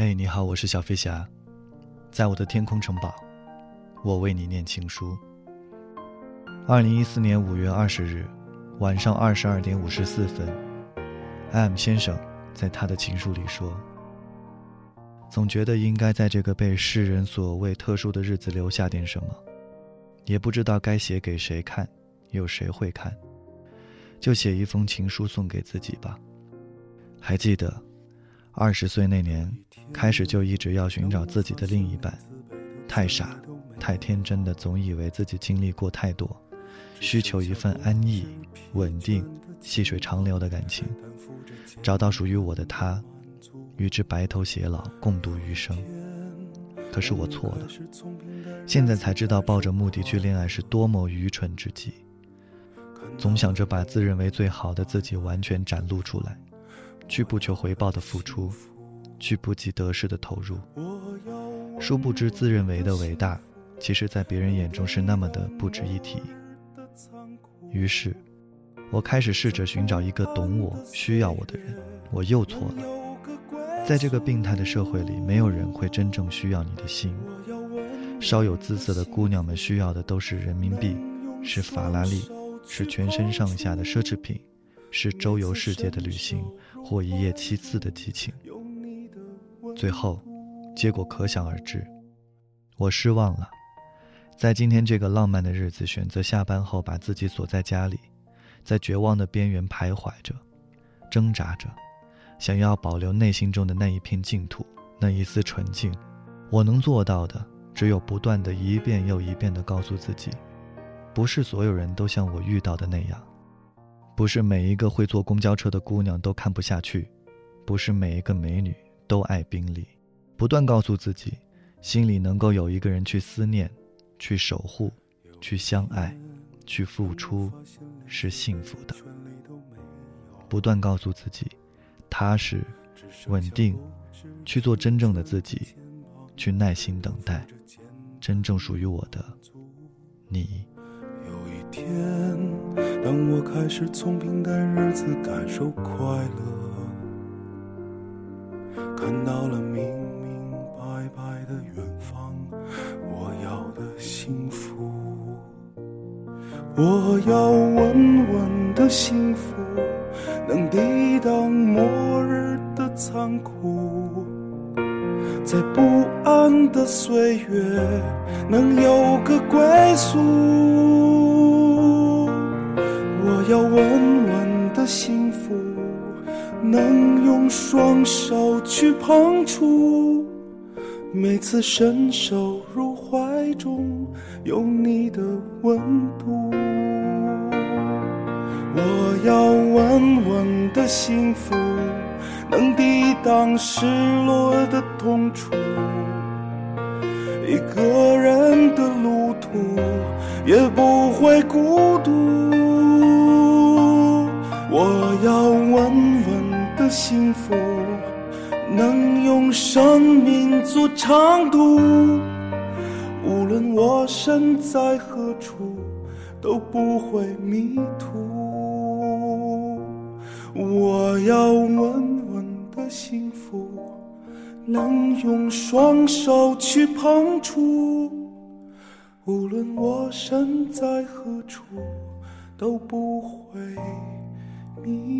嘿，你好，我是小飞侠，在我的天空城堡，我为你念情书。二零一四年五月二十日晚上二十二点五十四分，M 先生在他的情书里说：“总觉得应该在这个被世人所谓特殊的日子留下点什么，也不知道该写给谁看，有谁会看，就写一封情书送给自己吧。”还记得，二十岁那年，开始就一直要寻找自己的另一半，太傻，太天真的总以为自己经历过太多，需求一份安逸、稳定、细水长流的感情，找到属于我的他，与之白头偕老，共度余生。可是我错了，现在才知道抱着目的去恋爱是多么愚蠢之极，总想着把自认为最好的自己完全展露出来。去不求回报的付出，去不计得失的投入，殊不知自认为的伟大，其实在别人眼中是那么的不值一提。于是，我开始试着寻找一个懂我、需要我的人，我又错了。在这个病态的社会里，没有人会真正需要你的心。稍有姿色的姑娘们需要的都是人民币，是法拉利，是全身上下的奢侈品。是周游世界的旅行，或一夜七次的激情。最后，结果可想而知。我失望了，在今天这个浪漫的日子，选择下班后把自己锁在家里，在绝望的边缘徘徊着，挣扎着，想要保留内心中的那一片净土，那一丝纯净。我能做到的，只有不断的一遍又一遍地告诉自己，不是所有人都像我遇到的那样。不是每一个会坐公交车的姑娘都看不下去，不是每一个美女都爱宾利。不断告诉自己，心里能够有一个人去思念、去守护、去相爱、去付出，是幸福的。不断告诉自己，踏实、稳定，去做真正的自己，去耐心等待，真正属于我的你。有一天。当我开始从平淡日子感受快乐，看到了明明白白的远方，我要的幸福，我要稳稳的幸福，能抵挡末日的残酷，在不安的岁月能有个归宿。要稳稳的幸福，能用双手去碰触。每次伸手入怀中，有你的温度。我要稳稳的幸福，能抵挡失落的痛楚。幸福，能用生命做长度。无论我身在何处，都不会迷途。我要稳稳的幸福，能用双手去碰触。无论我身在何处，都不会。迷。